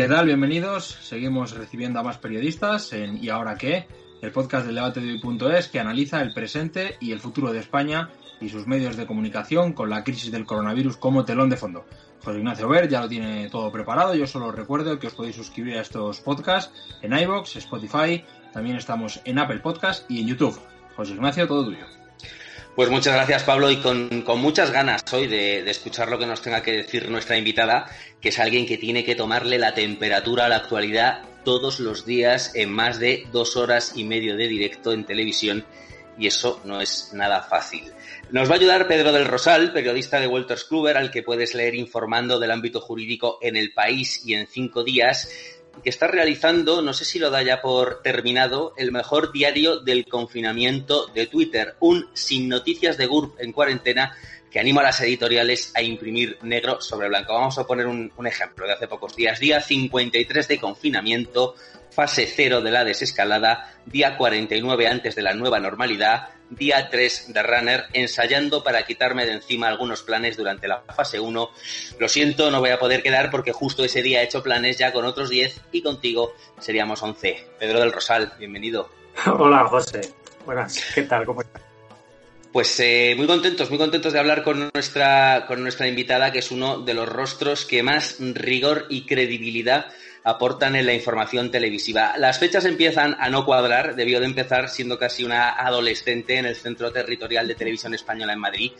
¿Qué tal? Bienvenidos. Seguimos recibiendo a más periodistas en ¿Y ahora qué? El podcast del debate de hoy.es que analiza el presente y el futuro de España y sus medios de comunicación con la crisis del coronavirus como telón de fondo. José Ignacio Ver ya lo tiene todo preparado. Yo solo recuerdo que os podéis suscribir a estos podcasts en iBox, Spotify, también estamos en Apple Podcast y en YouTube. José Ignacio, todo tuyo. Pues muchas gracias, Pablo, y con, muchas ganas hoy de, escuchar lo que nos tenga que decir nuestra invitada, que es alguien que tiene que tomarle la temperatura a la actualidad todos los días en más de dos horas y medio de directo en televisión, y eso no es nada fácil. Nos va a ayudar Pedro del Rosal, periodista de Walters Kluber, al que puedes leer informando del ámbito jurídico en el país y en cinco días, que está realizando, no sé si lo da ya por terminado, el mejor diario del confinamiento de Twitter, un sin noticias de GURB en cuarentena que anima a las editoriales a imprimir negro sobre blanco. Vamos a poner un, un ejemplo de hace pocos días. Día 53 de confinamiento, fase 0 de la desescalada, día 49 antes de la nueva normalidad, día 3 de Runner, ensayando para quitarme de encima algunos planes durante la fase 1. Lo siento, no voy a poder quedar porque justo ese día he hecho planes ya con otros 10 y contigo seríamos 11. Pedro del Rosal, bienvenido. Hola, José. Buenas, ¿qué tal? ¿Cómo estás? Pues eh, muy contentos, muy contentos de hablar con nuestra, con nuestra invitada, que es uno de los rostros que más rigor y credibilidad aportan en la información televisiva. Las fechas empiezan a no cuadrar, debió de empezar siendo casi una adolescente en el Centro Territorial de Televisión Española en Madrid.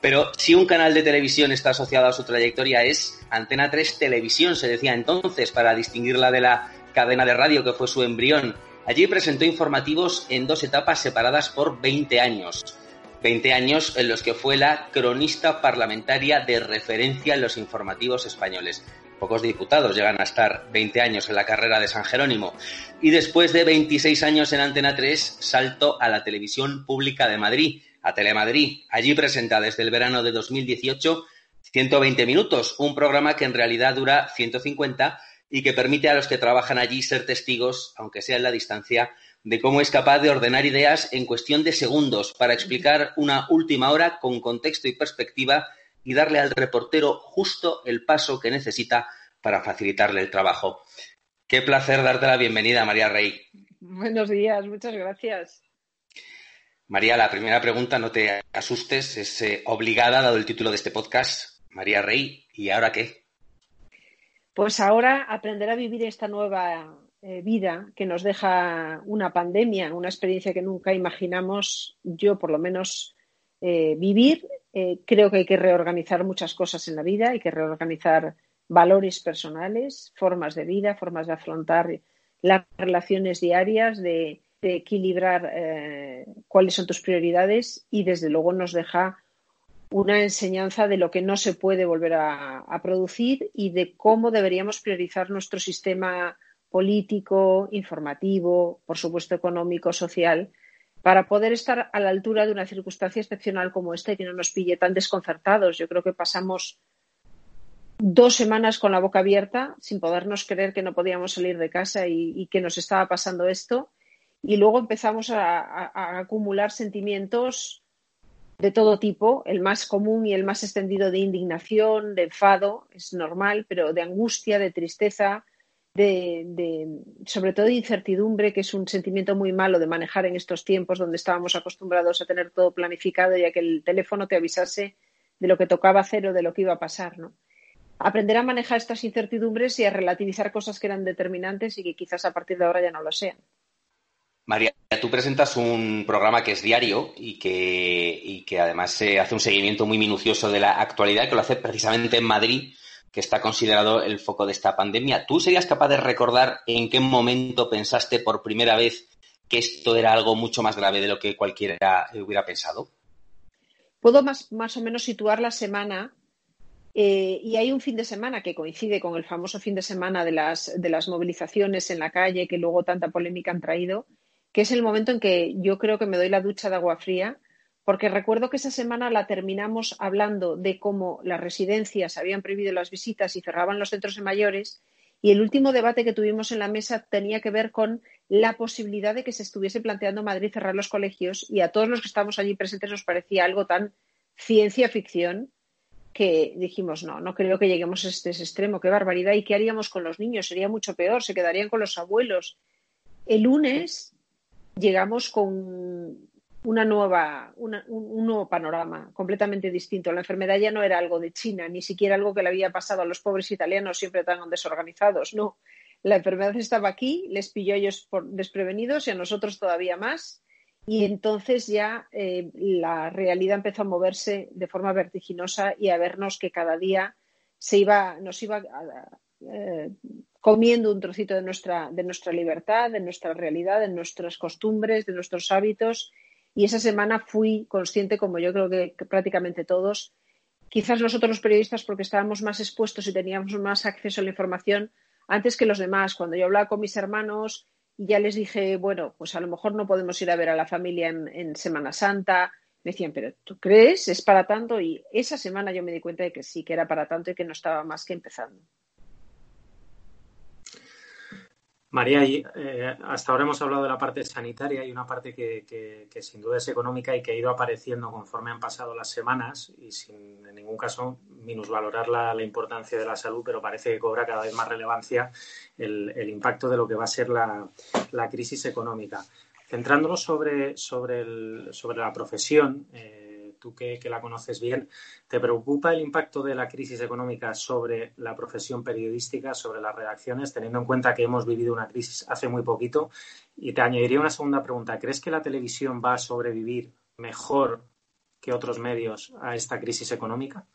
Pero si un canal de televisión está asociado a su trayectoria es Antena 3 Televisión, se decía entonces, para distinguirla de la cadena de radio que fue su embrión. Allí presentó informativos en dos etapas separadas por 20 años. 20 años en los que fue la cronista parlamentaria de referencia en los informativos españoles. Pocos diputados llegan a estar 20 años en la carrera de San Jerónimo. Y después de 26 años en Antena 3, salto a la televisión pública de Madrid, a Telemadrid. Allí presenta desde el verano de 2018 120 minutos, un programa que en realidad dura 150 y que permite a los que trabajan allí ser testigos, aunque sea en la distancia, de cómo es capaz de ordenar ideas en cuestión de segundos para explicar una última hora con contexto y perspectiva y darle al reportero justo el paso que necesita para facilitarle el trabajo. Qué placer darte la bienvenida, María Rey. Buenos días, muchas gracias. María, la primera pregunta, no te asustes, es eh, obligada dado el título de este podcast. María Rey, ¿y ahora qué? Pues ahora aprender a vivir esta nueva eh, vida que nos deja una pandemia, una experiencia que nunca imaginamos, yo por lo menos, eh, vivir. Eh, creo que hay que reorganizar muchas cosas en la vida, hay que reorganizar valores personales, formas de vida, formas de afrontar las relaciones diarias, de, equilibrar cuáles son tus prioridades y desde luego nos deja una enseñanza de lo que no se puede volver a producir y de cómo deberíamos priorizar nuestro sistema político, informativo, por supuesto económico, social, para poder estar a la altura de una circunstancia excepcional como esta y que no nos pille tan desconcertados. Yo creo que pasamos dos semanas con la boca abierta sin podernos creer que no podíamos salir de casa y, que nos estaba pasando esto. Y luego empezamos a, acumular sentimientos de todo tipo, el más común y el más extendido de indignación, de enfado, es normal, pero de angustia, de tristeza, de, sobre todo de incertidumbre, que es un sentimiento muy malo de manejar en estos tiempos donde estábamos acostumbrados a tener todo planificado y a que el teléfono te avisase de lo que tocaba hacer o de lo que iba a pasar, ¿no? Aprender a manejar estas incertidumbres y a relativizar cosas que eran determinantes y que quizás a partir de ahora ya no lo sean. María, tú presentas un programa que es diario y que, y que además se hace un seguimiento muy minucioso de la actualidad, que lo hace precisamente en Madrid, que está considerado el foco de esta pandemia. ¿Tú serías capaz de recordar en qué momento pensaste por primera vez que esto era algo mucho más grave de lo que cualquiera hubiera pensado? Puedo más, más o menos situar la semana eh, y hay un fin de semana que coincide con el famoso fin de semana de las, de las movilizaciones en la calle que luego tanta polémica han traído, que es el momento en que yo creo que me doy la ducha de agua fría, porque recuerdo que esa semana la terminamos hablando de cómo las residencias habían prohibido las visitas y cerraban los centros de mayores, y el último debate que tuvimos en la mesa tenía que ver con la posibilidad de que se estuviese planteando Madrid cerrar los colegios, y a todos los que estábamos allí presentes nos parecía algo tan ciencia ficción que dijimos, no, no creo que lleguemos a este extremo, qué barbaridad, ¿y qué haríamos con los niños? Sería mucho peor, se quedarían con los abuelos. El lunes llegamos con una nueva, un, nuevo panorama completamente distinto. La enfermedad ya no era algo de China, ni siquiera algo que le había pasado a los pobres italianos siempre tan desorganizados. No, la enfermedad estaba aquí, les pilló ellos por desprevenidos y a nosotros todavía más y entonces ya eh, la realidad empezó a moverse de forma vertiginosa y a vernos que cada día se iba, nos iba eh, comiendo un trocito de nuestra, de nuestra libertad, de nuestra realidad, de nuestras costumbres, de nuestros hábitos. Y esa semana fui consciente, como yo creo que, prácticamente todos, quizás nosotros los periodistas porque estábamos más expuestos y teníamos más acceso a la información antes que los demás. Cuando yo hablaba con mis hermanos y ya les dije, bueno, pues a lo mejor no podemos ir a ver a la familia en, Semana Santa. Me decían, pero ¿tú crees? ¿Es para tanto? Y esa semana yo me di cuenta de que sí, que era para tanto y que no estaba más que empezando. María, eh, hasta ahora hemos hablado de la parte sanitaria y una parte que, sin duda es económica y que ha ido apareciendo conforme han pasado las semanas y sin en ningún caso minusvalorar la, la importancia de la salud, pero parece que cobra cada vez más relevancia el, impacto de lo que va a ser la, crisis económica. Centrándonos sobre, sobre, sobre la profesión, eh, tú que, la conoces bien, ¿te preocupa el impacto de la crisis económica sobre la profesión periodística, sobre las redacciones, teniendo en cuenta que hemos vivido una crisis hace muy poquito? Y te añadiría una segunda pregunta. ¿Crees que la televisión va a sobrevivir mejor que otros medios a esta crisis económica?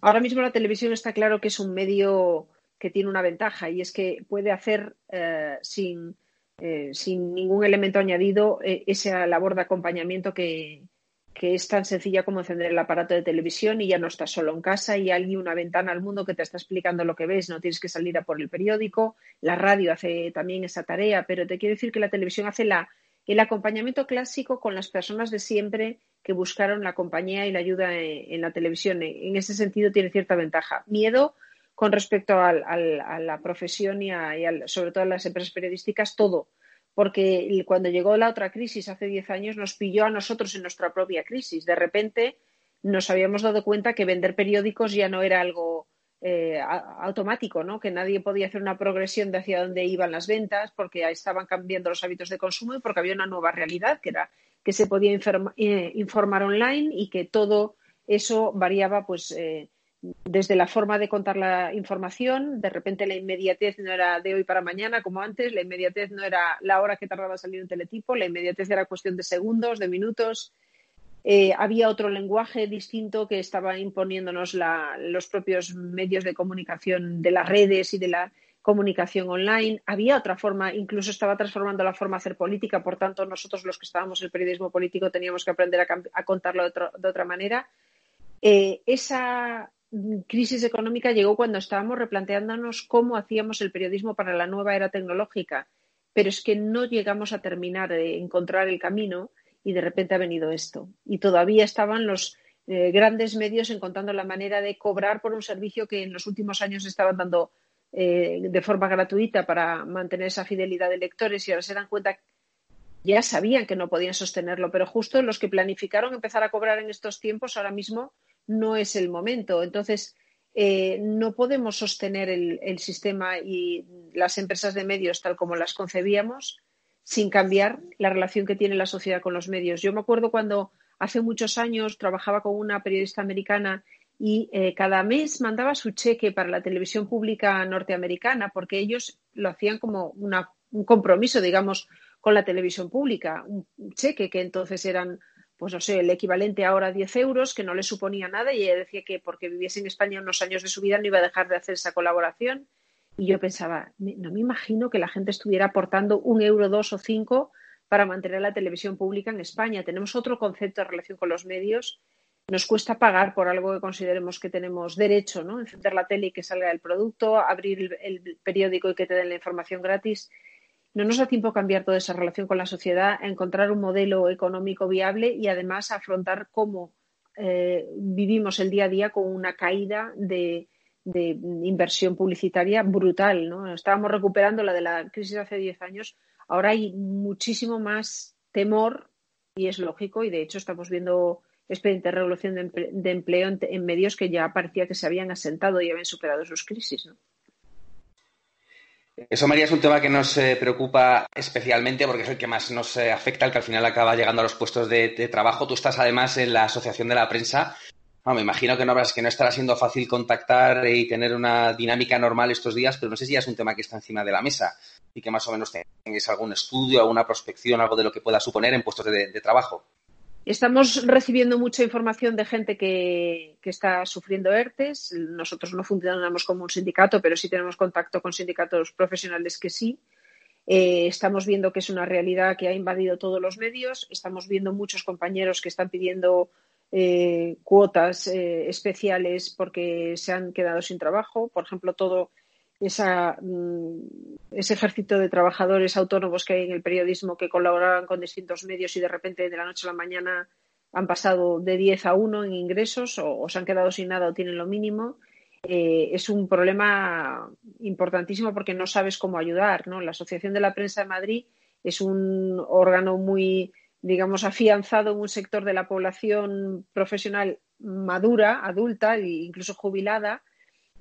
Ahora mismo la televisión está claro que es un medio que tiene una ventaja y es que puede hacer eh, sin, eh, sin ningún elemento añadido eh, esa labor de acompañamiento que, que es tan sencilla como encender el aparato de televisión y ya no estás solo en casa y hay una ventana al mundo que te está explicando lo que ves, no tienes que salir a por el periódico, la radio hace también esa tarea, pero te quiero decir que la televisión hace la, el acompañamiento clásico con las personas de siempre que buscaron la compañía y la ayuda en, la televisión. En ese sentido tiene cierta ventaja. Miedo con respecto a la profesión y, y sobre todo a las empresas periodísticas, todo porque cuando llegó la otra crisis hace diez años nos pilló a nosotros en nuestra propia crisis. De repente nos habíamos dado cuenta que vender periódicos ya no era algo eh, automático, ¿no? que nadie podía hacer una progresión de hacia dónde iban las ventas porque estaban cambiando los hábitos de consumo y porque había una nueva realidad que era que se podía eh, informar online y que todo eso variaba pues eh, desde la forma de contar la información, de repente la inmediatez no era de hoy para mañana como antes, la inmediatez no era la hora que tardaba salir un teletipo, la inmediatez era cuestión de segundos, de minutos. Eh, había otro lenguaje distinto que estaba imponiéndonos los propios medios de comunicación de las redes y de la comunicación online. Había otra forma, incluso estaba transformando la forma de hacer política, por tanto nosotros los que estábamos en el periodismo político teníamos que aprender a, contarlo de, otra manera. Eh, esa crisis económica llegó cuando estábamos replanteándonos cómo hacíamos el periodismo para la nueva era tecnológica, pero es que no llegamos a terminar de encontrar el camino y de repente ha venido esto. Y todavía estaban los eh, grandes medios encontrando la manera de cobrar por un servicio que en los últimos años estaban dando eh, de forma gratuita para mantener esa fidelidad de lectores y ahora se dan cuenta ya sabían que no podían sostenerlo, pero justo los que planificaron empezar a cobrar en estos tiempos ahora mismo no es el momento. Entonces, eh, no podemos sostener el, sistema y las empresas de medios tal como las concebíamos sin cambiar la relación que tiene la sociedad con los medios. Yo me acuerdo cuando hace muchos años trabajaba con una periodista americana y eh, cada mes mandaba su cheque para la televisión pública norteamericana porque ellos lo hacían como un compromiso, digamos, con la televisión pública, un cheque que entonces eran pues no sé, el equivalente ahora a 10 euros, que no le suponía nada, y ella decía que porque viviese en España unos años de su vida no iba a dejar de hacer esa colaboración. Y yo pensaba, no me imagino que la gente estuviera aportando un euro, dos o cinco para mantener la televisión pública en España. Tenemos otro concepto en relación con los medios. Nos cuesta pagar por algo que consideremos que tenemos derecho, ¿no? Encender la tele y que salga el producto, abrir el periódico y que te den la información gratis no nos da tiempo cambiar toda esa relación con la sociedad, a encontrar un modelo económico viable y además afrontar cómo eh, vivimos el día a día con una caída de, inversión publicitaria brutal. ¿no? Estábamos recuperando la de la crisis hace 10 años, ahora hay muchísimo más temor y es lógico y de hecho estamos viendo expedientes de revolución de, empleo en, medios que ya parecía que se habían asentado y habían superado sus crisis. ¿no? Eso, María, es un tema que nos preocupa especialmente porque es el que más nos eh, afecta, el que al final acaba llegando a los puestos de, trabajo. Tú estás además en la Asociación de la Prensa. me imagino que no, que no estará siendo fácil contactar y tener una dinámica normal estos días, pero no sé si ya es un tema que está encima de la mesa y que más o menos tengáis algún estudio, alguna prospección, algo de lo que pueda suponer en puestos de trabajo. Estamos recibiendo mucha información de gente que, está sufriendo ERTES. Nosotros no funcionamos como un sindicato, pero sí tenemos contacto con sindicatos profesionales que sí. Eh, estamos viendo que es una realidad que ha invadido todos los medios. Estamos viendo muchos compañeros que están pidiendo eh, cuotas eh, especiales porque se han quedado sin trabajo. Por ejemplo, todo mm, ese ejército de trabajadores autónomos que hay en el periodismo que colaboraban con distintos medios y de repente de la noche a la mañana han pasado de 10 a 1 en ingresos o, se han quedado sin nada o tienen lo mínimo. Eh, es un problema importantísimo porque no sabes cómo ayudar. ¿no? La Asociación de la Prensa de Madrid es un órgano muy, digamos, afianzado en un sector de la población profesional madura, adulta e incluso jubilada,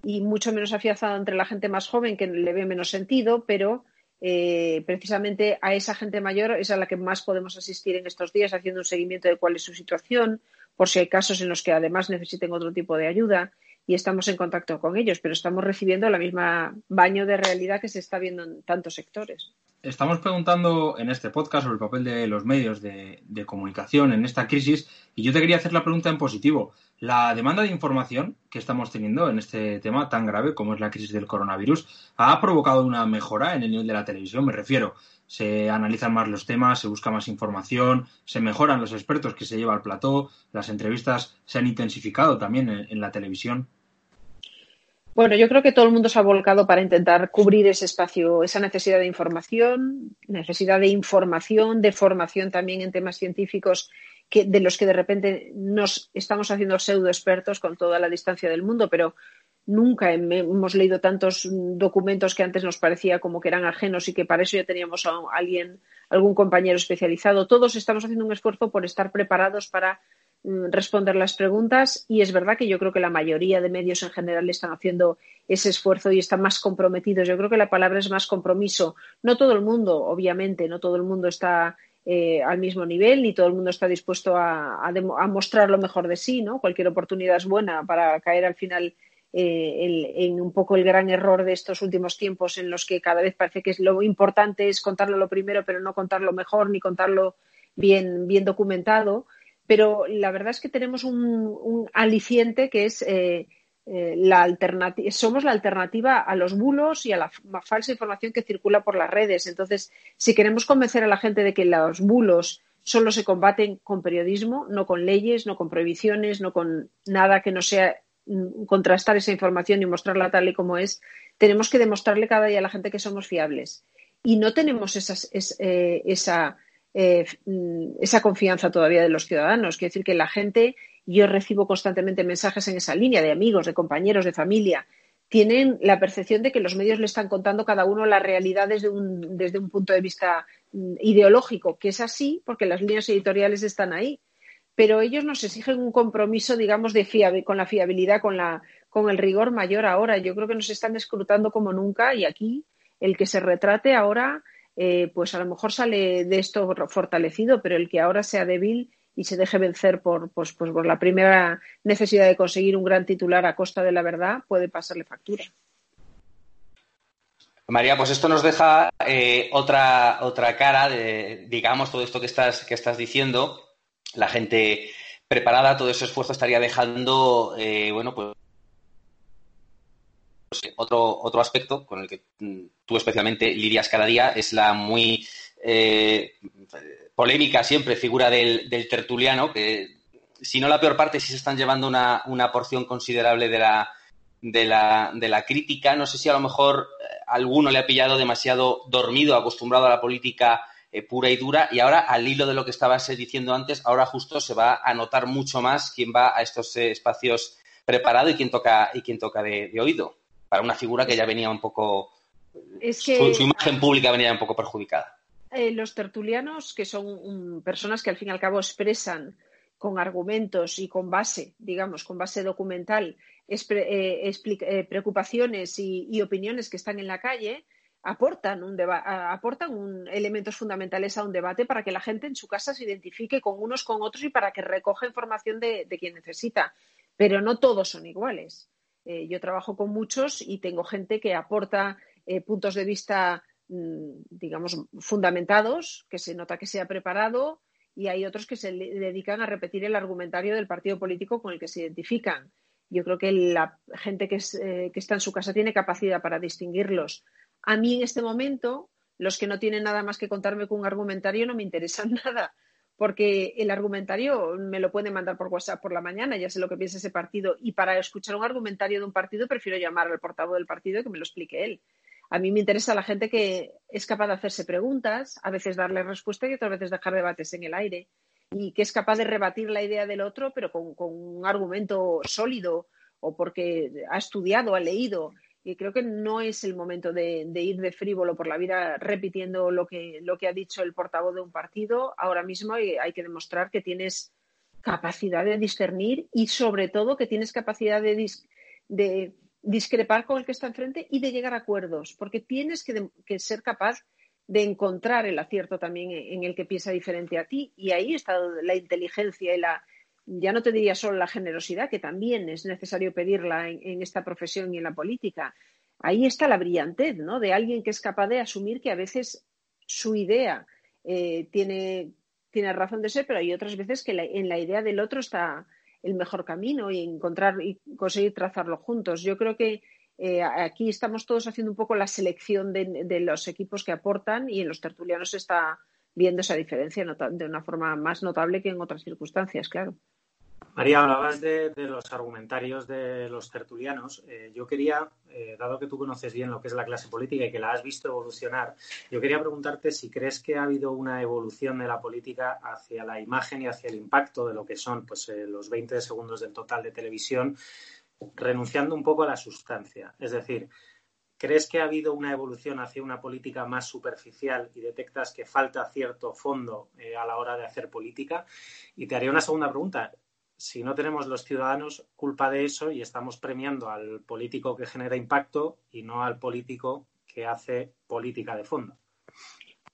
y mucho menos afianzado entre la gente más joven que le ve menos sentido, pero eh, precisamente a esa gente mayor es a la que más podemos asistir en estos días haciendo un seguimiento de cuál es su situación, por si hay casos en los que además necesiten otro tipo de ayuda y estamos en contacto con ellos, pero estamos recibiendo la misma baño de realidad que se está viendo en tantos sectores. Estamos preguntando en este podcast sobre el papel de los medios de, comunicación en esta crisis y yo te quería hacer la pregunta en positivo. La demanda de información que estamos teniendo en este tema tan grave como es la crisis del coronavirus ha provocado una mejora en el nivel de la televisión, me refiero. Se analizan más los temas, se busca más información, se mejoran los expertos que se lleva al plató, las entrevistas se han intensificado también en la televisión. Bueno, yo creo que todo el mundo se ha volcado para intentar cubrir ese espacio, esa necesidad de información, necesidad de información, de formación también en temas científicos que, de los que de repente nos estamos haciendo pseudo expertos con toda la distancia del mundo, pero nunca hemos leído tantos documentos que antes nos parecía como que eran ajenos y que para eso ya teníamos a alguien, algún compañero especializado. Todos estamos haciendo un esfuerzo por estar preparados para Mm, responder las preguntas y es verdad que yo creo que la mayoría de medios en general están haciendo ese esfuerzo y están más comprometidos. Yo creo que la palabra es más compromiso. No todo el mundo, obviamente, no todo el mundo está eh, al mismo nivel ni todo el mundo está dispuesto a, mostrar lo mejor de sí, ¿no? Cualquier oportunidad es buena para caer al final eh, en un poco el gran error de estos últimos tiempos en los que cada vez parece que lo importante es contarlo lo primero, pero no contarlo mejor ni contarlo bien, bien documentado pero la verdad es que tenemos un, aliciente que es eh, eh, la alternativa, somos la alternativa a los bulos y a la falsa información que circula por las redes. Entonces, si queremos convencer a la gente de que los bulos solo se combaten con periodismo, no con leyes, no con prohibiciones, no con nada que no sea mm, contrastar esa información y mostrarla tal y como es, tenemos que demostrarle cada día a la gente que somos fiables. Y no tenemos eh, esa eh, mm, esa confianza todavía de los ciudadanos. Quiero decir que la gente, yo recibo constantemente mensajes en esa línea de amigos, de compañeros, de familia, tienen la percepción de que los medios le están contando cada uno la realidad desde un, desde un punto de vista mm, ideológico, que es así porque las líneas editoriales están ahí. Pero ellos nos exigen un compromiso, digamos, de con la fiabilidad, con, la, con el rigor mayor ahora. Yo creo que nos están escrutando como nunca y aquí el que se retrate ahora eh, pues a lo mejor sale de esto fortalecido, pero el que ahora sea débil y se deje vencer por, pues, pues por la primera necesidad de conseguir un gran titular a costa de la verdad puede pasarle factura. María, pues esto nos deja eh, otra, otra cara de, digamos, todo esto que estás, que estás diciendo. la gente preparada, todo ese esfuerzo estaría dejando, eh, bueno, pues otro, otro aspecto con el que mm, tú especialmente lidias cada día es la muy eh, polémica siempre figura del, tertuliano, que si no la peor parte, sí se están llevando una, una porción considerable de la, de la, de la crítica. No sé si a lo mejor eh, alguno le ha pillado demasiado dormido, acostumbrado a la política eh, pura y dura, y ahora, al hilo de lo que estabas diciendo antes, ahora justo se va a notar mucho más quién va a estos eh, espacios preparado y quién toca, y quién toca de, oído, para una figura que ya venía un poco. su, imagen pública venía un poco perjudicada. Los tertulianos, que son personas que al fin y al cabo expresan con argumentos y con base, digamos, con base documental, eh, eh, preocupaciones y, opiniones que están en la calle, aportan, un aportan elementos fundamentales a un debate para que la gente en su casa se identifique con unos con otros y para que recoja información de, quien necesita. Pero no todos son iguales. Eh, yo trabajo con muchos y tengo gente que aporta puntos de vista, mm, digamos, fundamentados, que se nota que se ha preparado, y hay otros que se dedican a repetir el argumentario del partido político con el que se identifican. Yo creo que la gente eh, que, está en su casa tiene capacidad para distinguirlos. A mí en este momento, los que no tienen nada más que contarme con un argumentario no me interesan nada, porque el argumentario me lo pueden mandar por WhatsApp por la mañana, ya sé lo que piensa ese partido, y para escuchar un argumentario de un partido prefiero llamar al portavoz del partido y que me lo explique él. A mí me interesa la gente que es capaz de hacerse preguntas, a veces darle respuesta y otras veces dejar debates en el aire, y que es capaz de rebatir la idea del otro, pero con, un argumento sólido o porque ha estudiado, ha leído. Y creo que no es el momento de, ir de frívolo por la vida repitiendo lo que, lo que ha dicho el portavoz de un partido. Ahora mismo hay, que demostrar que tienes capacidad de discernir y sobre todo que tienes capacidad de, de discrepar con el que está enfrente y de llegar a acuerdos, porque tienes que, ser capaz de encontrar el acierto también en el que piensa diferente a ti. Y ahí está la inteligencia y la, ya no te diría solo la generosidad, que también es necesario pedirla en, esta profesión y en la política. Ahí está la brillantez, ¿no? De alguien que es capaz de asumir que a veces su idea eh, tiene, tiene razón de ser, pero hay otras veces que en la idea del otro está, el mejor camino y encontrar y conseguir trazarlo juntos. Yo creo que eh, aquí estamos todos haciendo un poco la selección de, los equipos que aportan y en los tertulianos se está viendo esa diferencia de una forma más notable que en otras circunstancias, claro. María, hablabas de, los argumentarios de los tertulianos. Eh, yo quería, eh, dado que tú conoces bien lo que es la clase política y que la has visto evolucionar, yo quería preguntarte si crees que ha habido una evolución de la política hacia la imagen y hacia el impacto de lo que son pues, eh, los 20 segundos del total de televisión, renunciando un poco a la sustancia. Es decir, ¿crees que ha habido una evolución hacia una política más superficial y detectas que falta cierto fondo a la hora de hacer política? Y te haría una segunda pregunta si no tenemos los ciudadanos culpa de eso y estamos premiando al político que genera impacto y no al político que hace política de fondo.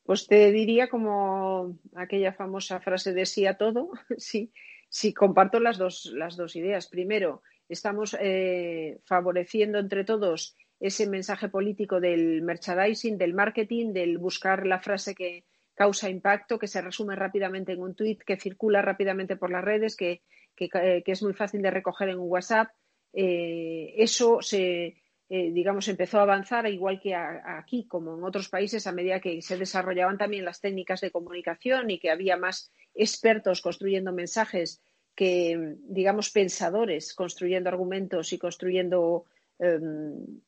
Pues te diría como aquella famosa frase de sí a todo, sí, sí comparto las dos, las dos ideas. Primero, estamos eh, favoreciendo entre todos ese mensaje político del merchandising, del marketing, del buscar la frase que causa impacto, que se resume rápidamente en un tuit, que circula rápidamente por las redes, que eh, que, es muy fácil de recoger en WhatsApp. Eh, eso se, eh, digamos, empezó a avanzar, igual que aquí, como en otros países, a medida que se desarrollaban también las técnicas de comunicación y que había más expertos construyendo mensajes que, digamos, pensadores construyendo argumentos y construyendo em,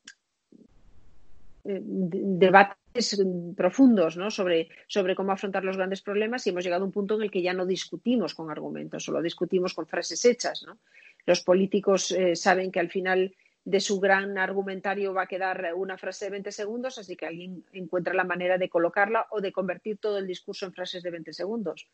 debates profundos ¿no? sobre, sobre cómo afrontar los grandes problemas y hemos llegado a un punto en el que ya no discutimos con argumentos, solo discutimos con frases hechas. Los políticos eh, saben que al final de su gran argumentario va a quedar una frase de 20 segundos, así que alguien encuentra la manera de colocarla o de convertir todo el discurso en frases de 20 segundos.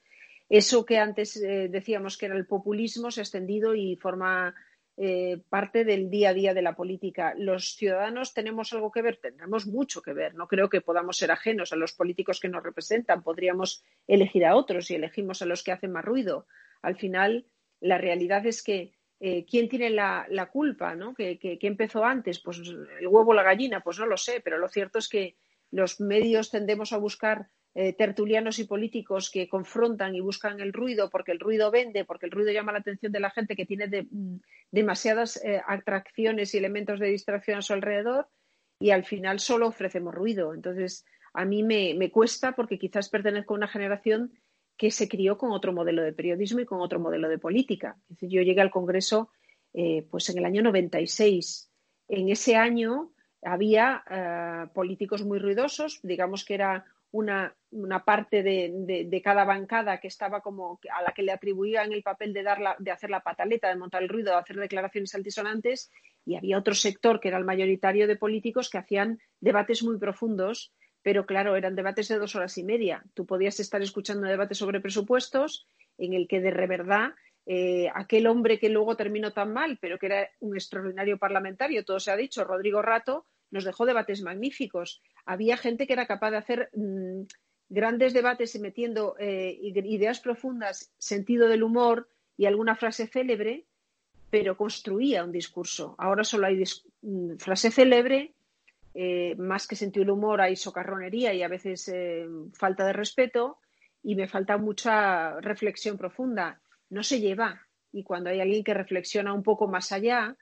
Eso que antes eh, decíamos que era el populismo se ha extendido y forma eh, parte del día a día de la política. Los ciudadanos tenemos algo que ver, tendremos mucho que ver. No creo que podamos ser ajenos a los políticos que nos representan. Podríamos elegir a otros y elegimos a los que hacen más ruido. Al final, la realidad es que eh, ¿quién tiene la, culpa? ¿no? ¿Qué, empezó antes? Pues el huevo o la gallina, pues no lo sé, pero lo cierto es que los medios tendemos a buscar eh, tertulianos y políticos que confrontan y buscan el ruido porque el ruido vende, porque el ruido llama la atención de la gente que tiene mm, demasiadas eh, atracciones y elementos de distracción a su alrededor y al final solo ofrecemos ruido. Entonces, a mí me, cuesta porque quizás pertenezco a una generación que se crió con otro modelo de periodismo y con otro modelo de política. yo llegué al Congreso eh, pues en el año 96. En ese año había políticos muy ruidosos, digamos que era una, parte de, cada bancada que estaba como a la que le atribuían el papel de, dar de hacer la pataleta, de montar el ruido, de hacer declaraciones altisonantes, y había otro sector que era el mayoritario de políticos que hacían debates muy profundos, pero claro, eran debates de dos horas y media. Tú podías estar escuchando debates sobre presupuestos en el que de verdad eh, aquel hombre que luego terminó tan mal, pero que era un extraordinario parlamentario, todo se ha dicho, Rodrigo Rato, nos dejó debates magníficos. Había gente que era capaz de hacer mm, grandes debates metiendo eh, ideas profundas, sentido del humor y alguna frase célebre, pero construía un discurso. Ahora solo hay mm, frase célebre, eh, más que sentido del humor hay socarronería y a veces eh, falta de respeto y me falta mucha reflexión profunda. No se lleva. Y cuando hay alguien que reflexiona un poco más allá,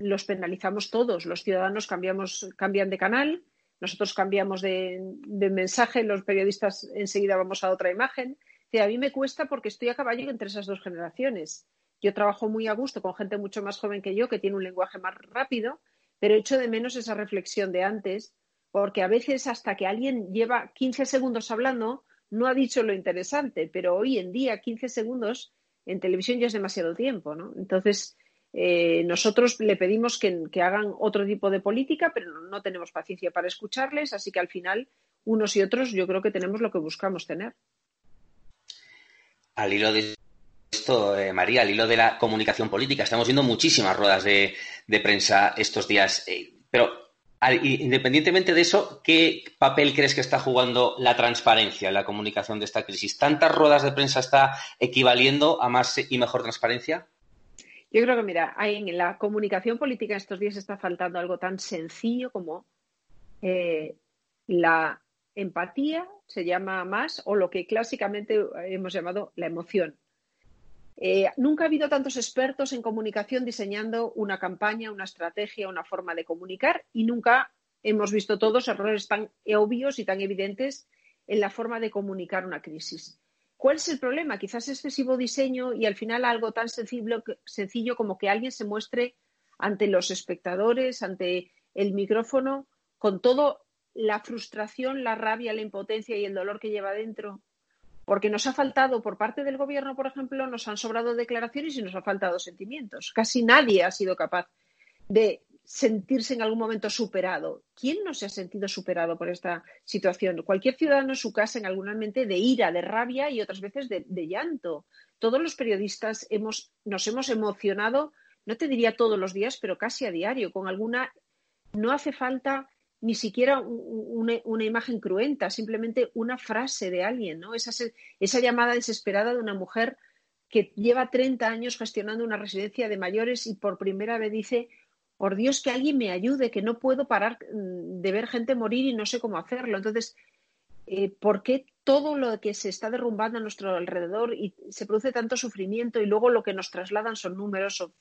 los penalizamos todos. Los ciudadanos cambiamos, cambian de canal, nosotros cambiamos de, mensaje, los periodistas enseguida vamos a otra imagen. a mí me cuesta porque estoy a caballo entre esas dos generaciones. Yo trabajo muy a gusto con gente mucho más joven que yo, que tiene un lenguaje más rápido, pero echo de menos esa reflexión de antes, porque a veces hasta que alguien lleva 15 segundos hablando, no ha dicho lo interesante, pero hoy en día 15 segundos en televisión ya es demasiado tiempo, ¿no? Entonces, eh, nosotros le pedimos que, hagan otro tipo de política, pero no, tenemos paciencia para escucharles, así que al final, unos y otros, yo creo que tenemos lo que buscamos tener. Al hilo de esto, eh, María, al hilo de la comunicación política, estamos viendo muchísimas ruedas de, prensa estos días, eh, pero independientemente de eso, ¿qué papel crees que está jugando la transparencia en la comunicación de esta crisis? ¿Tantas ruedas de prensa está equivaliendo a más y mejor transparencia? Yo creo que, mira, en la comunicación política estos días está faltando algo tan sencillo como eh, la empatía, se llama más, o lo que clásicamente hemos llamado la emoción. Eh, nunca ha habido tantos expertos en comunicación diseñando una campaña, una estrategia, una forma de comunicar y nunca hemos visto todos errores tan obvios y tan evidentes en la forma de comunicar una crisis. ¿Cuál es el problema? Quizás excesivo diseño y al final algo tan sencillo, como que alguien se muestre ante los espectadores, ante el micrófono, con toda la frustración, la rabia, la impotencia y el dolor que lleva dentro. Porque nos ha faltado, por parte del gobierno, por ejemplo, nos han sobrado declaraciones y nos ha faltado sentimientos. Casi nadie ha sido capaz de sentirse en algún momento superado. ¿Quién no se ha sentido superado por esta situación? Cualquier ciudadano en su casa, en alguna mente de ira, de rabia y otras veces de, llanto. Todos los periodistas hemos, nos hemos emocionado, no te diría todos los días, pero casi a diario, con alguna. No hace falta ni siquiera una, imagen cruenta, simplemente una frase de alguien, ¿no? Esa, esa llamada desesperada de una mujer que lleva 30 años gestionando una residencia de mayores y por primera vez dice por Dios que alguien me ayude, que no puedo parar mm, de ver gente morir y no sé cómo hacerlo. Entonces, eh, ¿por qué todo lo que se está derrumbando a nuestro alrededor y se produce tanto sufrimiento y luego lo que nos trasladan son números o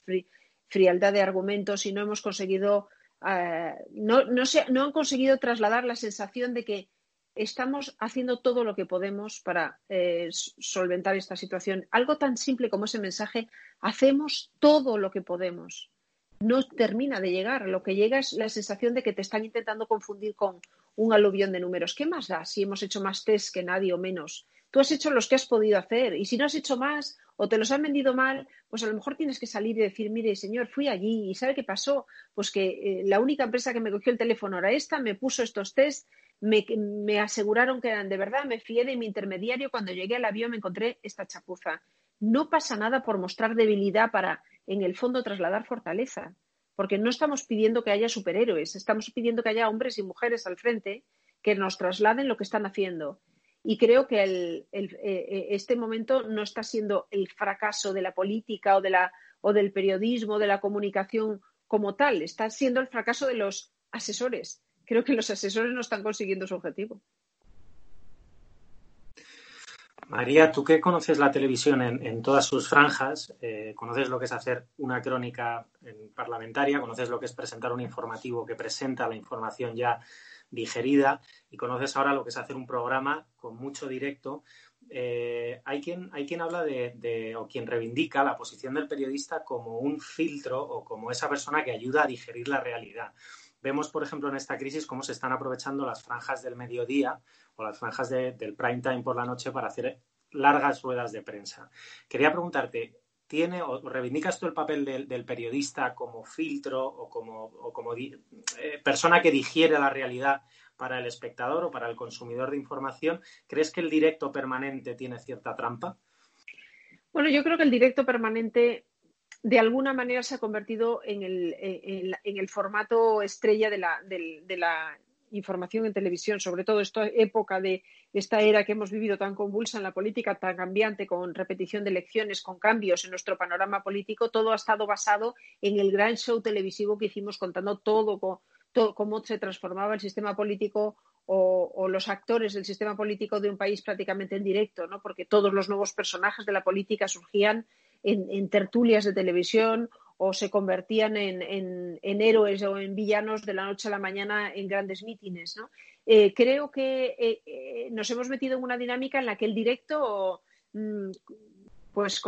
frialdad de argumentos y no hemos conseguido, eh, no, no han conseguido trasladar la sensación de que estamos haciendo todo lo que podemos para eh, solventar esta situación. Algo tan simple como ese mensaje, hacemos todo lo que podemos no termina de llegar. Lo que llega es la sensación de que te están intentando confundir con un aluvión de números. ¿Qué más da si hemos hecho más test que nadie o menos? Tú has hecho los que has podido hacer y si no has hecho más o te los han vendido mal, pues a lo mejor tienes que salir y decir, mire, señor, fui allí y ¿sabe qué pasó? Pues que eh, la única empresa que me cogió el teléfono era esta, me puso estos test, me, me aseguraron que eran de verdad, me fié de mi intermediario, cuando llegué al avión me encontré esta chapuza. No pasa nada por mostrar debilidad para en el fondo trasladar fortaleza, porque no estamos pidiendo que haya superhéroes, estamos pidiendo que haya hombres y mujeres al frente que nos trasladen lo que están haciendo. Y creo que eh, eh, este momento no está siendo el fracaso de la política o, de la, o del periodismo, de la comunicación como tal, está siendo el fracaso de los asesores. Creo que los asesores no están consiguiendo su objetivo. María, tú que conoces la televisión en, todas sus franjas, eh, conoces lo que es hacer una crónica parlamentaria, conoces lo que es presentar un informativo que presenta la información ya digerida y conoces ahora lo que es hacer un programa con mucho directo. Eh, hay, quien, hay quien habla de, o quien reivindica la posición del periodista como un filtro o como esa persona que ayuda a digerir la realidad. Vemos, por ejemplo, en esta crisis cómo se están aprovechando las franjas del mediodía o las franjas del prime time por la noche para hacer largas ruedas de prensa. Quería preguntarte, ¿tiene o reivindicas tú el papel del, periodista como filtro o como, eh, persona que digiere la realidad para el espectador o para el consumidor de información? ¿Crees que el directo permanente tiene cierta trampa? Bueno, yo creo que el directo permanente de alguna manera se ha convertido en el, formato estrella de la, de la información en televisión, sobre todo esta época de esta era que hemos vivido tan convulsa en la política, tan cambiante, con repetición de elecciones, con cambios en nuestro panorama político, todo ha estado basado en el gran show televisivo que hicimos contando todo, cómo se transformaba el sistema político o, los actores del sistema político de un país prácticamente en directo, ¿no? porque todos los nuevos personajes de la política surgían en tertulias de televisión o se convertían en, héroes o en villanos de la noche a la mañana en grandes mítines. ¿no? Eh, creo que eh, eh, nos hemos metido en una dinámica en la que el directo mm, pues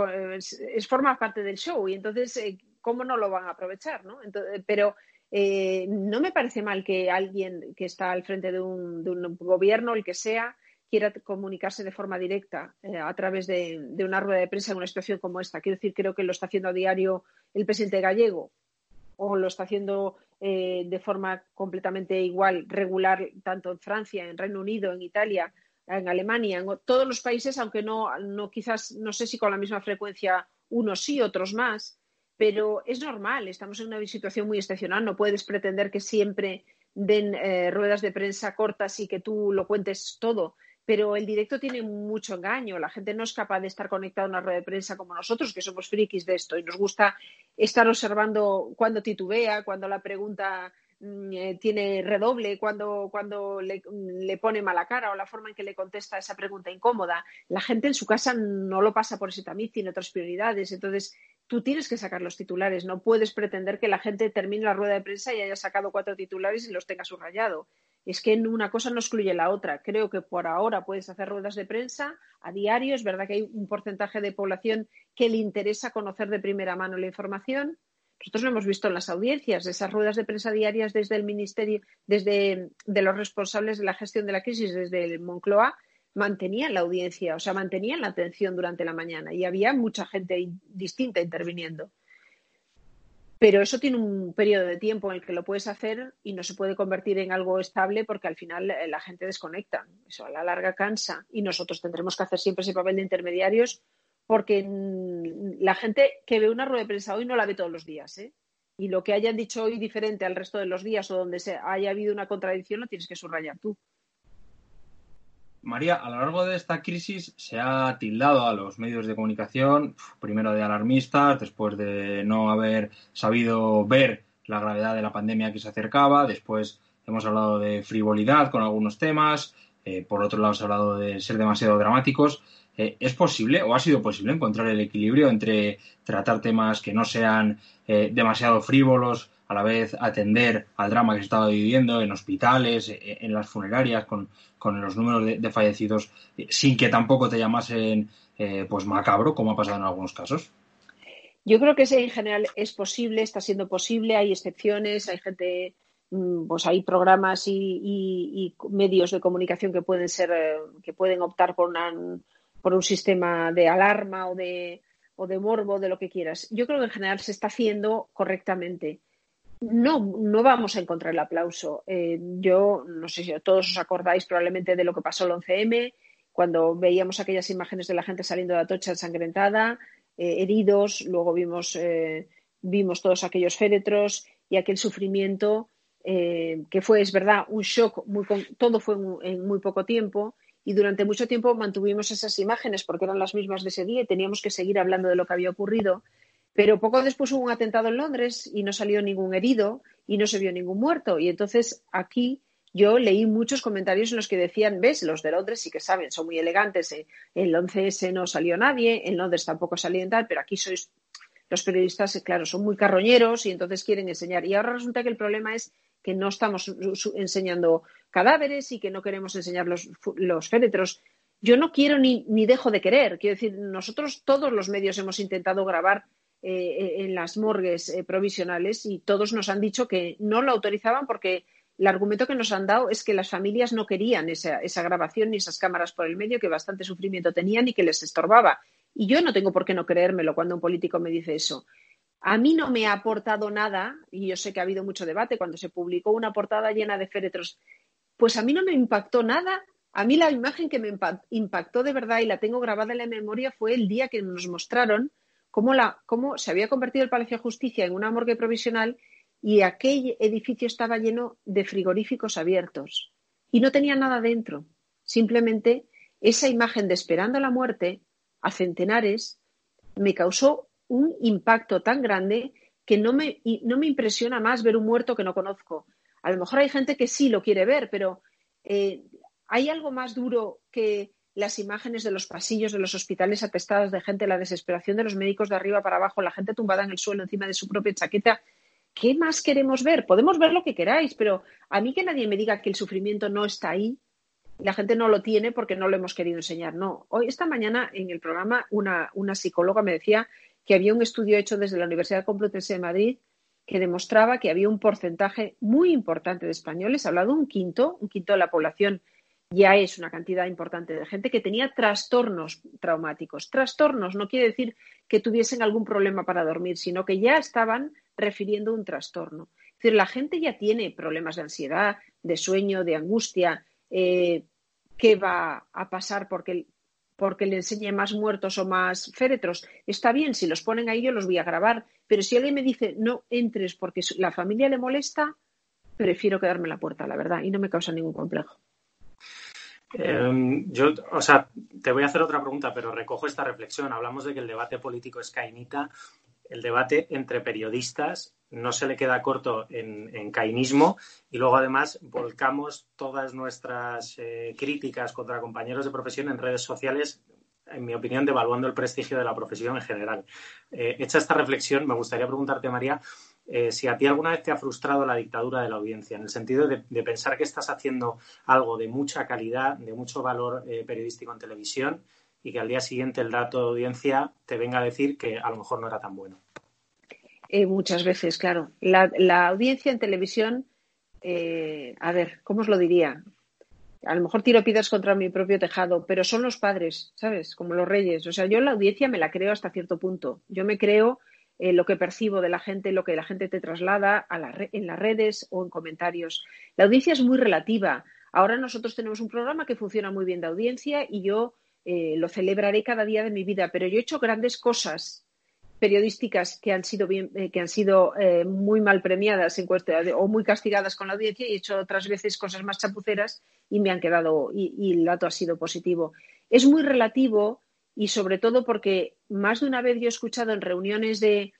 es, forma parte del show y entonces cómo no lo van a aprovechar ¿no? pero no me parece mal que alguien que está al frente de un, de un gobierno el que sea quiera comunicarse de forma directa eh, a través de, una rueda de prensa en una situación como esta. Quiero decir, creo que lo está haciendo a diario el presidente gallego o lo está haciendo eh, de forma completamente igual, regular, tanto en Francia, en Reino Unido, en Italia, en Alemania, en todos los países, aunque no, no quizás, no sé si con la misma frecuencia unos sí, otros más, pero es normal, estamos en una situación muy excepcional, no puedes pretender que siempre den eh, ruedas de prensa cortas y que tú lo cuentes todo pero el directo tiene mucho engaño. La gente no es capaz de estar conectada a una red de prensa como nosotros, que somos frikis de esto y nos gusta estar observando cuando titubea, cuando la pregunta mm, eh, tiene redoble, cuando, cuando le, le, pone mala cara o la forma en que le contesta esa pregunta incómoda. La gente en su casa no lo pasa por ese tamiz, tiene otras prioridades. Entonces, tú tienes que sacar los titulares. No puedes pretender que la gente termine la rueda de prensa y haya sacado cuatro titulares y los tenga subrayado es que una cosa no excluye la otra. Creo que por ahora puedes hacer ruedas de prensa a diario. Es verdad que hay un porcentaje de población que le interesa conocer de primera mano la información. Nosotros lo hemos visto en las audiencias, esas ruedas de prensa diarias desde el Ministerio, desde de los responsables de la gestión de la crisis, desde el Moncloa, mantenían la audiencia, o sea, mantenían la atención durante la mañana y había mucha gente distinta interviniendo. Pero eso tiene un periodo de tiempo en el que lo puedes hacer y no se puede convertir en algo estable porque al final eh, la gente desconecta. Eso a la larga cansa y nosotros tendremos que hacer siempre ese papel de intermediarios porque la gente que ve una rueda de prensa hoy no la ve todos los días. ¿eh? Y lo que hayan dicho hoy diferente al resto de los días o donde haya habido una contradicción lo tienes que subrayar tú. María, a lo largo de esta crisis se ha tildado a los medios de comunicación, primero de alarmistas, después de no haber sabido ver la gravedad de la pandemia que se acercaba, después hemos hablado de frivolidad con algunos temas, eh, por otro lado se ha hablado de ser demasiado dramáticos. Eh, ¿Es posible o ha sido posible encontrar el equilibrio entre tratar temas que no sean eh, demasiado frívolos, a la vez atender al drama que se estaba viviendo en hospitales, e, en las funerarias, con, los números de, fallecidos, eh, sin que tampoco te llamasen eh, pues macabro, como ha pasado en algunos casos? Yo creo que en general es posible, está siendo posible, hay excepciones, hay gente, mm, pues hay programas y, medios de comunicación que pueden ser, eh, que pueden optar por, por un sistema de alarma o de, o de morbo, de lo que quieras. Yo creo que en general se está haciendo correctamente no, no vamos a encontrar el aplauso. Eh, yo no sé si todos os acordáis probablemente de lo que pasó el 11M, cuando veíamos aquellas imágenes de la gente saliendo de la tocha ensangrentada, eh, heridos, luego vimos, eh, vimos todos aquellos féretros y aquel sufrimiento que fue, es verdad, un shock, muy, todo fue en muy poco tiempo y durante mucho tiempo mantuvimos esas imágenes porque eran las mismas de ese día y teníamos que seguir hablando de lo que había ocurrido pero poco después hubo un atentado en Londres y no salió ningún herido y no se vio ningún muerto. Y entonces aquí yo leí muchos comentarios en los que decían, ves, los de Londres sí que saben, son muy elegantes, eh, en el 11S no salió nadie, en Londres tampoco salió tal, pero aquí sois los periodistas, eh, claro, son muy carroñeros y entonces quieren enseñar. Y ahora resulta que el problema es que no estamos enseñando cadáveres y que no queremos enseñar los, los féretros. Yo no quiero ni, ni dejo de querer. Quiero decir, nosotros todos los medios hemos intentado grabar eh, en las morgues provisionales y todos nos han dicho que no lo autorizaban porque el argumento que nos han dado es que las familias no querían esa, grabación ni esas cámaras por el medio, que bastante sufrimiento tenían y que les estorbaba. Y yo no tengo por qué no creérmelo cuando un político me dice eso. A mí no me ha aportado nada, y yo sé que ha habido mucho debate cuando se publicó una portada llena de féretros, pues a mí no me impactó nada. A mí la imagen que me impactó de verdad y la tengo grabada en la memoria fue el día que nos mostraron cómo, se había convertido el Palacio de Justicia en una morgue provisional y aquel edificio estaba lleno de frigoríficos abiertos y no tenía nada dentro. Simplemente esa imagen de esperando la muerte a centenares me causó un impacto tan grande que no me, no me impresiona más ver un muerto que no conozco. A lo mejor hay gente que sí lo quiere ver, pero eh, hay algo más duro que las imágenes de los pasillos de los hospitales atestadas de gente, la desesperación de los médicos de arriba para abajo, la gente tumbada en el suelo encima de su propia chaqueta ¿qué más queremos ver? Podemos ver lo que queráis, pero a mí que nadie me diga que el sufrimiento no está ahí, la gente no lo tiene porque no lo hemos querido enseñar. No. Hoy, esta mañana, en el programa, una, una psicóloga me decía que había un estudio hecho desde la Universidad Complutense de Madrid que demostraba que había un porcentaje muy importante de españoles, hablado un quinto, un quinto de la población ya es una cantidad importante de gente que tenía trastornos traumáticos. Trastornos no quiere decir que tuviesen algún problema para dormir, sino que ya estaban refiriendo un trastorno. Es decir, la gente ya tiene problemas de ansiedad, de sueño, de angustia. Eh, ¿Qué va a pasar porque, porque le enseñe más muertos o más féretros? Está bien, si los ponen ahí yo los voy a grabar, pero si alguien me dice no entres porque la familia le molesta, prefiero quedarme en la puerta, la verdad, y no me causa ningún complejo. Em, yo, o sea, te voy a hacer otra pregunta, pero recojo esta reflexión. Hablamos de que el debate político es cainita. El debate entre periodistas no se le queda corto en, cainismo y luego además volcamos todas nuestras eh, críticas contra compañeros de profesión en redes sociales, en mi opinión, devaluando el prestigio de la profesión en general. Eh, hecha esta reflexión, me gustaría preguntarte, María, eh, si a ti alguna vez te ha frustrado la dictadura de la audiencia, en el sentido de, pensar que estás haciendo algo de mucha calidad, de mucho valor eh, periodístico en televisión y que al día siguiente el dato de audiencia te venga a decir que a lo mejor no era tan bueno. Eh, muchas veces, claro. La, audiencia en televisión, a ver, ¿cómo os lo diría? A lo mejor tiro piedras contra mi propio tejado, pero son los padres, ¿sabes? Como los reyes. O sea, yo la audiencia me la creo hasta cierto punto. Yo me creo eh, lo que percibo de la gente, lo que la gente te traslada en las redes o en comentarios. La audiencia es muy relativa. Ahora nosotros tenemos un programa que funciona muy bien de audiencia y yo eh, lo celebraré cada día de mi vida, pero yo he hecho grandes cosas periodísticas que han sido, eh, muy mal premiadas en o muy castigadas con la audiencia y he hecho otras veces cosas más chapuceras y me han quedado y, y el dato ha sido positivo. Es muy relativo y sobre todo porque más de una vez yo he escuchado en reuniones de,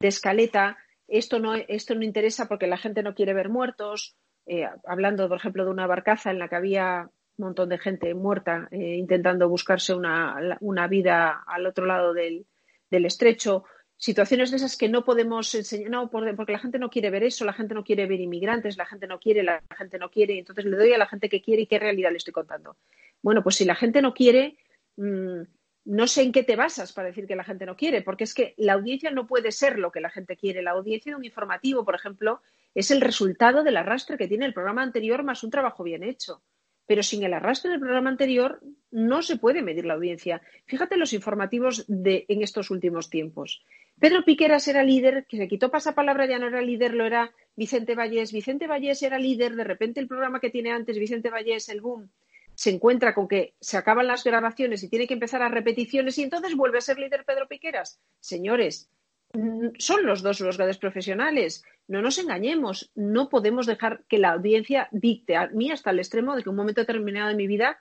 escaleta esto no, esto no interesa porque la gente no quiere ver muertos, eh, hablando, por ejemplo, de una barcaza en la que había un montón de gente muerta eh, intentando buscarse una, vida al otro lado del, estrecho. Situaciones de esas que no podemos enseñar, no, porque la gente no quiere ver eso, la gente no quiere ver inmigrantes, la gente no quiere, la gente no quiere, entonces le doy a la gente que quiere y qué realidad le estoy contando. Bueno, pues si la gente no quiere, mm, no sé en qué te basas para decir que la gente no quiere, porque es que la audiencia no puede ser lo que la gente quiere. La audiencia de un informativo, por ejemplo, es el resultado del arrastre que tiene el programa anterior más un trabajo bien hecho. Pero sin el arrastre del programa anterior no se puede medir la audiencia. Fíjate los informativos de en estos últimos tiempos. Pedro Piqueras era líder, que se quitó pasapalabra, ya no era líder, lo era Vicente Vallés. Vicente Vallés era líder, de repente el programa que tiene antes Vicente Vallés, el boom, se encuentra con que se acaban las grabaciones y tiene que empezar a repeticiones y entonces vuelve a ser líder Pedro Piqueras. Señores, mm, son los dos los grandes profesionales. No nos engañemos. No podemos dejar que la audiencia dicte a mí hasta el extremo de que un momento determinado de mi vida,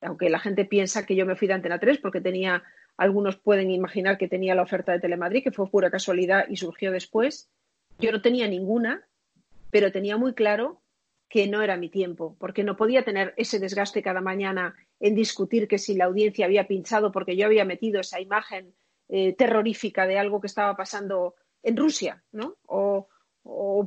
aunque la gente piensa que yo me fui de Antena 3 porque tenía, algunos pueden imaginar que tenía la oferta de Telemadrid, que fue pura casualidad y surgió después. Yo no tenía ninguna, pero tenía muy claro que no era mi tiempo, porque no podía tener ese desgaste cada mañana en discutir que si la audiencia había pinchado porque yo había metido esa imagen eh, terrorífica de algo que estaba pasando en Rusia, ¿no? O,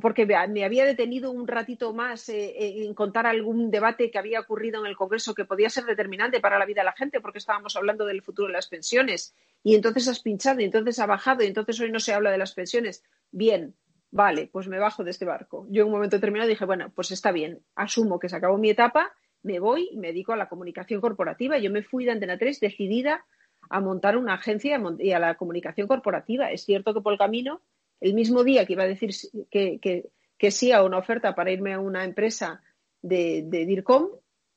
porque me había detenido un ratito más eh, en contar algún debate que había ocurrido en el Congreso que podía ser determinante para la vida de la gente, porque estábamos hablando del futuro de las pensiones, y entonces has pinchado, y entonces ha bajado, y entonces hoy no se habla de las pensiones. Bien, vale, pues me bajo de este barco. Yo en un momento determinado dije, bueno, pues está bien, asumo que se acabó mi etapa, me voy y me dedico a la comunicación corporativa. Yo me fui de Antena 3 decidida a montar una agencia y a la comunicación corporativa. Es cierto que por el camino, el mismo día que iba a decir que, sí a una oferta para irme a una empresa de, de DIRCOM,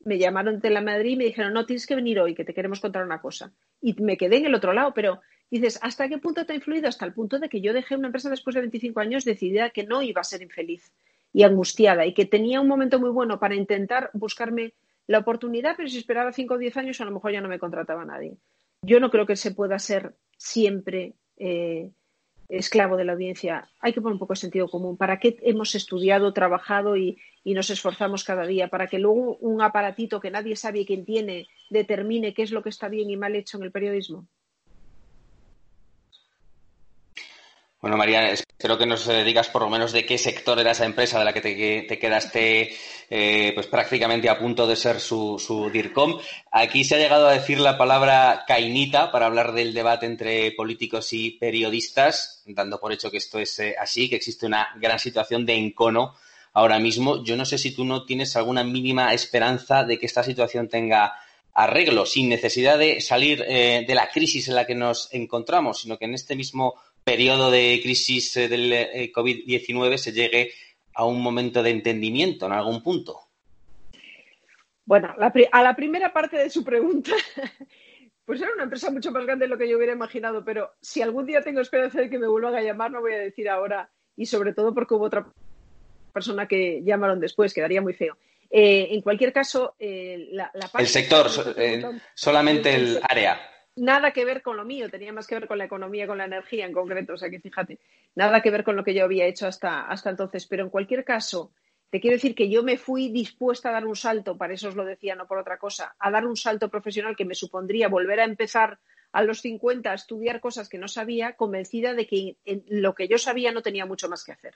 me llamaron de la Madrid y me dijeron, no, tienes que venir hoy, que te queremos contar una cosa. Y me quedé en el otro lado, pero dices, ¿hasta qué punto te ha influido? Hasta el punto de que yo dejé una empresa después de 25 años decidida que no iba a ser infeliz y angustiada y que tenía un momento muy bueno para intentar buscarme la oportunidad, pero si esperaba 5 o 10 años a lo mejor ya no me contrataba nadie. Yo no creo que se pueda ser siempre eh, esclavo de la audiencia. Hay que poner un poco de sentido común. ¿Para qué hemos estudiado, trabajado y, y nos esforzamos cada día? Para que luego un aparatito que nadie sabe quién tiene determine qué es lo que está bien y mal hecho en el periodismo. Bueno, María, espero que nos digas por lo menos de qué sector era esa empresa de la que te, quedaste eh, pues prácticamente a punto de ser su, DIRCOM. Aquí se ha llegado a decir la palabra cainita para hablar del debate entre políticos y periodistas, dando por hecho que esto es eh, así, que existe una gran situación de encono ahora mismo. Yo no sé si tú no tienes alguna mínima esperanza de que esta situación tenga arreglo, sin necesidad de salir eh, de la crisis en la que nos encontramos, sino que en este mismo periodo de crisis eh, del eh, COVID-19 se llegue a un momento de entendimiento en algún punto? Bueno, a la primera parte de su pregunta, pues era una empresa mucho más grande de lo que yo hubiera imaginado, pero si algún día tengo esperanza de que me vuelvan a llamar, no voy a decir ahora, y sobre todo porque hubo otra persona que llamaron después, quedaría muy feo. Eh, en cualquier caso, la, parte... El sector, solamente el área nada que ver con lo mío, tenía más que ver con la economía, con la energía en concreto, o sea que fíjate, nada que ver con lo que yo había hecho hasta, hasta entonces. Pero en cualquier caso, te quiero decir que yo me fui dispuesta a dar un salto, para eso os lo decía, no por otra cosa, a dar un salto profesional que me supondría volver a empezar a los 50 a estudiar cosas que no sabía, convencida de que en lo que yo sabía no tenía mucho más que hacer.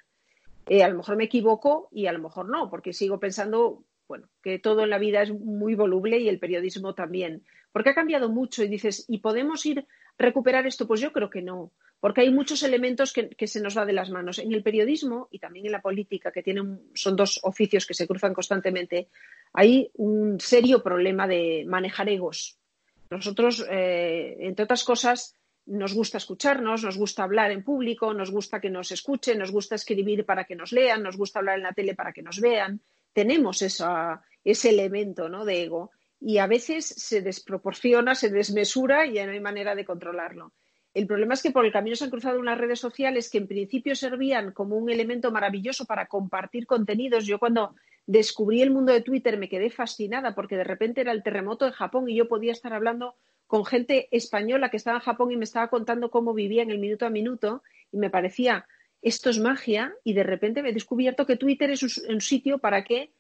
Eh, a lo mejor me equivoco y a lo mejor no, porque sigo pensando, bueno, que todo en la vida es muy voluble y el periodismo también porque ha cambiado mucho y dices, ¿y podemos ir recuperar esto? Pues yo creo que no, porque hay muchos elementos que, se nos va de las manos. En el periodismo y también en la política, que tienen, son dos oficios que se cruzan constantemente, hay un serio problema de manejar egos. Nosotros, eh, entre otras cosas, nos gusta escucharnos, nos gusta hablar en público, nos gusta que nos escuchen, nos gusta escribir para que nos lean, nos gusta hablar en la tele para que nos vean. Tenemos ese elemento ¿no? de ego y a veces se desproporciona, se desmesura y ya no hay manera de controlarlo. El problema es que por el camino se han cruzado unas redes sociales que en principio servían como un elemento maravilloso para compartir contenidos. Yo cuando descubrí el mundo de Twitter me quedé fascinada porque de repente era el terremoto de Japón y yo podía estar hablando con gente española que estaba en Japón y me estaba contando cómo vivía en el minuto a minuto y me parecía esto es magia y de repente me he descubierto que Twitter es un sitio para que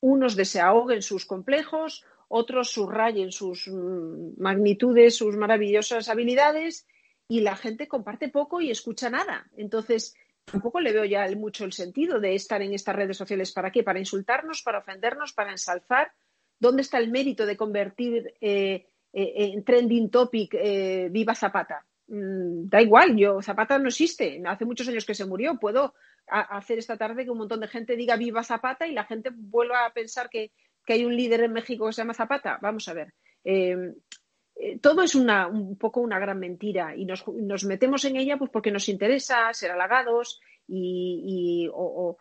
unos desahoguen sus complejos, otros subrayen sus mm, magnitudes, sus maravillosas habilidades y la gente comparte poco y escucha nada. Entonces, tampoco le veo ya mucho el sentido de estar en estas redes sociales. ¿Para qué? ¿Para insultarnos, para ofendernos, para ensalzar? ¿Dónde está el mérito de convertir eh, eh, en trending topic eh, viva Zapata? Mm, da igual, yo Zapata no existe, hace muchos años que se murió, puedo hacer esta tarde que un montón de gente diga viva Zapata y la gente vuelva a pensar que que hay un líder en México que se llama Zapata. Vamos a ver. Eh, eh, todo es una, un poco una gran mentira y nos, metemos en ella pues porque nos interesa ser halagados y, o,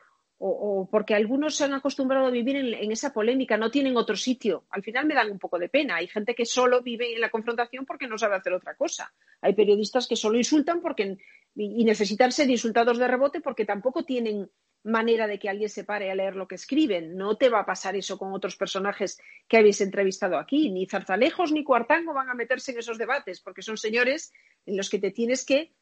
porque algunos se han acostumbrado a vivir en, esa polémica, no tienen otro sitio. Al final me dan un poco de pena. Hay gente que solo vive en la confrontación porque no sabe hacer otra cosa. Hay periodistas que solo insultan porque, y necesitan ser insultados de rebote porque tampoco tienen manera de que alguien se pare a leer lo que escriben. No te va a pasar eso con otros personajes que habéis entrevistado aquí. Ni Zarzalejos ni Cuartango van a meterse en esos debates, porque son señores en los que te tienes que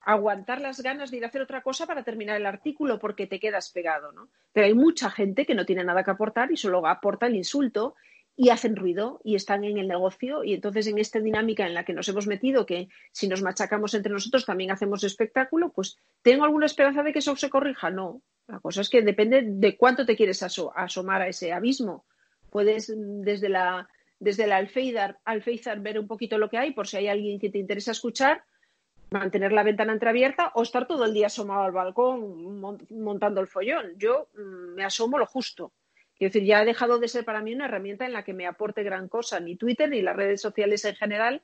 aguantar las ganas de ir a hacer otra cosa para terminar el artículo porque te quedas pegado, ¿no? Pero hay mucha gente que no tiene nada que aportar y solo aporta el insulto y hacen ruido y están en el negocio y entonces en esta dinámica en la que nos hemos metido, que si nos machacamos entre nosotros también hacemos espectáculo, pues ¿tengo alguna esperanza de que eso se corrija? No. La cosa es que depende de cuánto te quieres asomar a ese abismo. Puedes mm, desde la desde el alféizar, alféizar ver un poquito lo que hay por si hay alguien que te interesa escuchar, mantener la ventana entreabierta o estar todo el día asomado al balcón montando el follón. Yo mm, me asomo lo justo Quiero decir, ya ha dejado de ser para mí una herramienta en la que me aporte gran cosa, ni Twitter ni las redes sociales en general.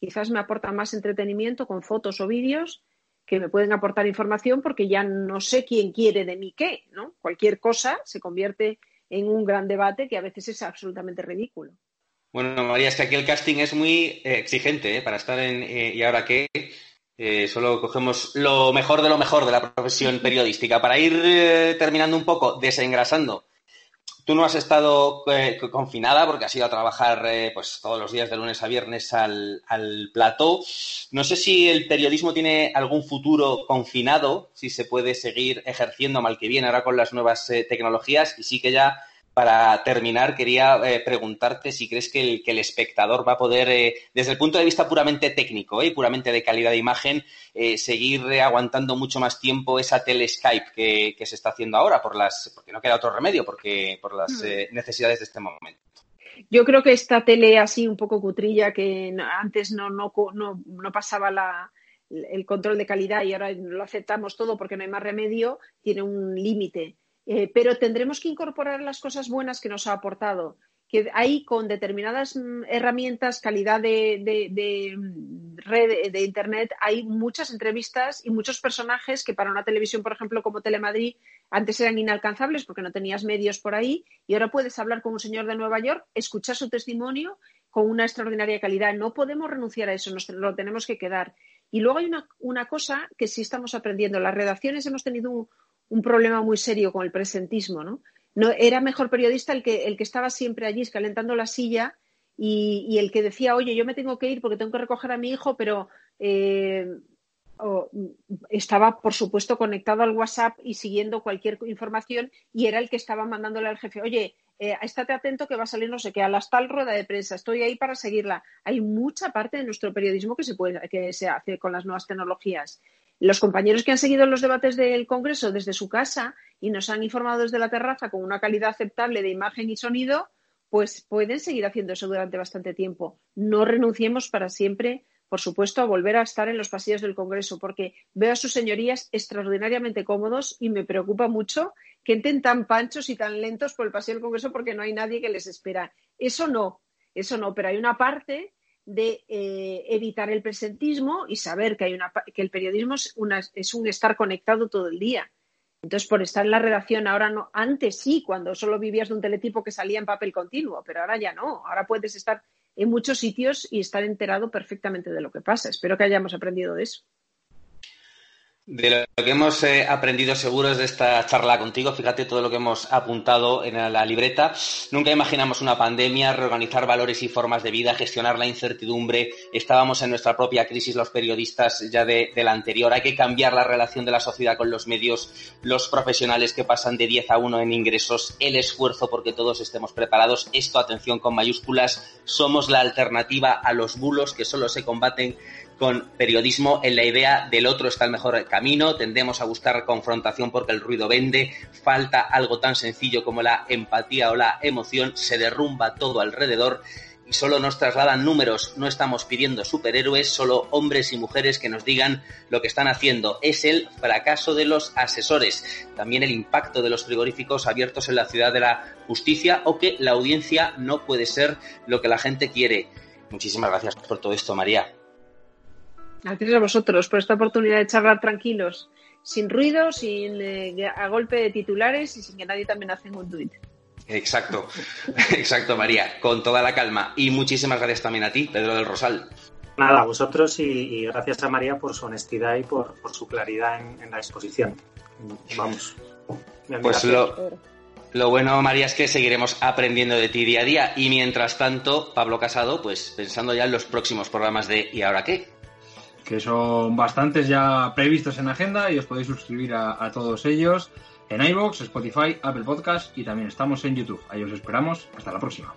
Quizás me aporta más entretenimiento con fotos o vídeos que me pueden aportar información porque ya no sé quién quiere de mí qué, ¿no? Cualquier cosa se convierte en un gran debate que a veces es absolutamente ridículo. Bueno, María, es que aquí el casting es muy eh, exigente ¿eh? para estar en eh, ¿Y ahora qué? solo cogemos lo mejor de lo mejor de la profesión periodística. Para ir terminando un poco, desengrasando Tú no has estado eh, confinada porque has ido a trabajar eh, pues todos los días de lunes a viernes al, al plató. No sé si el periodismo tiene algún futuro confinado, si se puede seguir ejerciendo mal que bien ahora con las nuevas eh, tecnologías y sí que ya para terminar, quería eh, preguntarte si crees que el, espectador va a poder, eh, desde el punto de vista puramente técnico y eh, puramente de calidad de imagen, seguir aguantando mucho más tiempo esa teleskype que, que se está haciendo ahora, por las, porque no queda otro remedio, porque por las hmm. necesidades de este momento. Yo creo que esta tele así un poco cutrilla, que antes no, no, no, no pasaba la, el control de calidad y ahora lo aceptamos todo porque no hay más remedio, tiene un límite. Eh, pero tendremos que incorporar las cosas buenas que nos ha aportado. Que ahí con determinadas mm, herramientas, calidad de, mm, red de Internet, hay muchas entrevistas y muchos personajes que para una televisión, por ejemplo, como Telemadrid, antes eran inalcanzables porque no tenías medios por ahí y ahora puedes hablar con un señor de Nueva York, escuchar su testimonio con una extraordinaria calidad. No podemos renunciar a eso, nos lo tenemos que quedar. Y luego hay una, una cosa que sí estamos aprendiendo. Las redacciones hemos tenido un, un problema muy serio con el presentismo, ¿no? no era mejor periodista el que, el que estaba siempre allí escalentando la silla y, el que decía, oye, yo me tengo que ir porque tengo que recoger a mi hijo, pero eh, estaba, por supuesto, conectado al WhatsApp y siguiendo cualquier información y era el que estaba mandándole al jefe, oye, eh, estate atento que va a salir no sé qué, a la tal rueda de prensa, estoy ahí para seguirla. Hay mucha parte de nuestro periodismo que se, puede, que se hace con las nuevas tecnologías los compañeros que han seguido los debates del Congreso desde su casa y nos han informado desde la terraza con una calidad aceptable de imagen y sonido, pues pueden seguir haciendo eso durante bastante tiempo. No renunciemos para siempre, por supuesto, a volver a estar en los pasillos del Congreso, porque veo a sus señorías extraordinariamente cómodos y me preocupa mucho que entren tan panchos y tan lentos por el pasillo del Congreso porque no hay nadie que les espera. Eso no, eso no, pero hay una parte de eh, evitar el presentismo y saber que, hay una, que el periodismo es, es un estar conectado todo el día. Entonces, por estar en la redacción, ahora no, antes sí, cuando solo vivías de un teletipo que salía en papel continuo, pero ahora ya no. Ahora puedes estar en muchos sitios y estar enterado perfectamente de lo que pasa. Espero que hayamos aprendido de eso. De lo que hemos eh, aprendido seguros de esta charla contigo, fíjate todo lo que hemos apuntado en la libreta. Nunca imaginamos una pandemia, reorganizar valores y formas de vida, gestionar la incertidumbre. Estábamos en nuestra propia crisis los periodistas ya de, la anterior. Hay que cambiar la relación de la sociedad con los medios, los profesionales que pasan de 10 a 1 en ingresos, el esfuerzo porque todos estemos preparados. Esto, atención con mayúsculas, somos la alternativa a los bulos que solo se combaten con periodismo en la idea del otro está el mejor camino, tendemos a buscar confrontación porque el ruido vende, falta algo tan sencillo como la empatía o la emoción, se derrumba todo alrededor y solo nos trasladan números, no estamos pidiendo superhéroes, solo hombres y mujeres que nos digan lo que están haciendo. Es el fracaso de los asesores, también el impacto de los frigoríficos abiertos en la ciudad de la justicia o que la audiencia no puede ser lo que la gente quiere. Muchísimas gracias por todo esto, María. Gracias a vosotros por esta oportunidad de charlar tranquilos, sin ruido, sin eh, a golpe de titulares y sin que nadie también haga un tuit. Exacto, exacto, María, con toda la calma. Y muchísimas gracias también a ti, Pedro del Rosal. Nada, a vosotros y, gracias a María por su honestidad y por, su claridad en, la exposición. Vamos. Pues lo, lo bueno, María, es que seguiremos aprendiendo de ti día a día. Y mientras tanto, Pablo Casado, pues pensando ya en los próximos programas de ¿Y ahora qué? Que son bastantes ya previstos en agenda y os podéis suscribir a, todos ellos en iVoox, Spotify, Apple Podcast y también estamos en YouTube. Ahí os esperamos. Hasta la próxima.